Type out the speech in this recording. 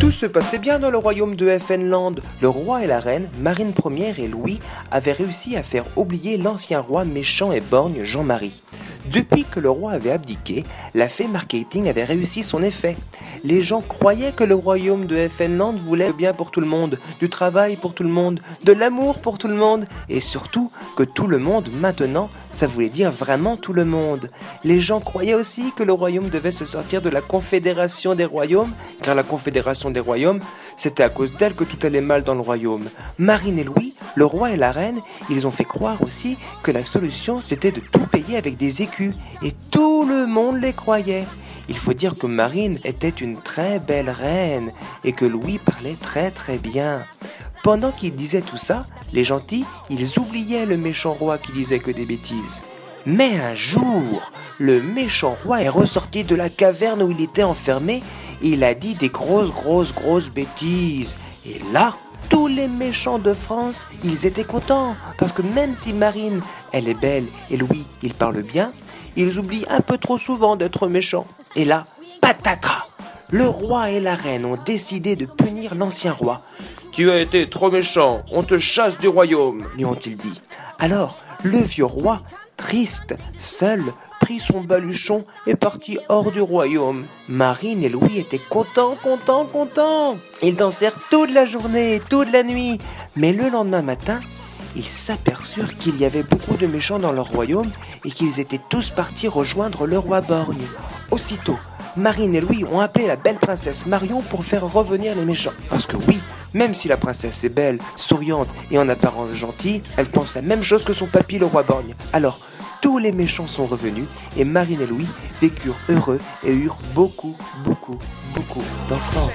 Tout se passait bien dans le royaume de Fnland. Le roi et la reine, Marine Ier et Louis, avaient réussi à faire oublier l'ancien roi méchant et borgne Jean-Marie. Depuis que le roi avait abdiqué, la fée marketing avait réussi son effet. Les gens croyaient que le royaume de Fnland voulait bien pour tout le monde, du travail pour tout le monde, de l'amour pour tout le monde, et surtout que tout le monde maintenant, ça voulait dire vraiment tout le monde. Les gens croyaient aussi que le royaume devait se sortir de la confédération des royaumes, car la confédération des royaumes, c'était à cause d'elle que tout allait mal dans le royaume. Marine et Louis, le roi et la reine, ils ont fait croire aussi que la solution c'était de tout payer avec des écus, et tout le monde les croyait. Il faut dire que Marine était une très belle reine et que Louis parlait très très bien. Pendant qu'il disait tout ça, les gentils, ils oubliaient le méchant roi qui disait que des bêtises. Mais un jour, le méchant roi est ressorti de la caverne où il était enfermé et il a dit des grosses, grosses, grosses bêtises. Et là, tous les méchants de France, ils étaient contents, parce que même si Marine, elle est belle et Louis, il parle bien, ils oublient un peu trop souvent d'être méchants. Et là, patatras Le roi et la reine ont décidé de punir l'ancien roi. Tu as été trop méchant, on te chasse du royaume, lui ont-ils dit. Alors, le vieux roi, triste, seul, prit son baluchon et partit hors du royaume. Marine et Louis étaient contents, contents, contents. Ils dansèrent toute la journée, toute la nuit. Mais le lendemain matin, ils s'aperçurent qu'il y avait beaucoup de méchants dans leur royaume et qu'ils étaient tous partis rejoindre le roi borgne. Aussitôt, Marine et Louis ont appelé la belle princesse Marion pour faire revenir les méchants. Parce que oui, même si la princesse est belle, souriante et en apparence gentille, elle pense la même chose que son papy le roi borgne. Alors, tous les méchants sont revenus et Marine et Louis vécurent heureux et eurent beaucoup, beaucoup, beaucoup d'enfants.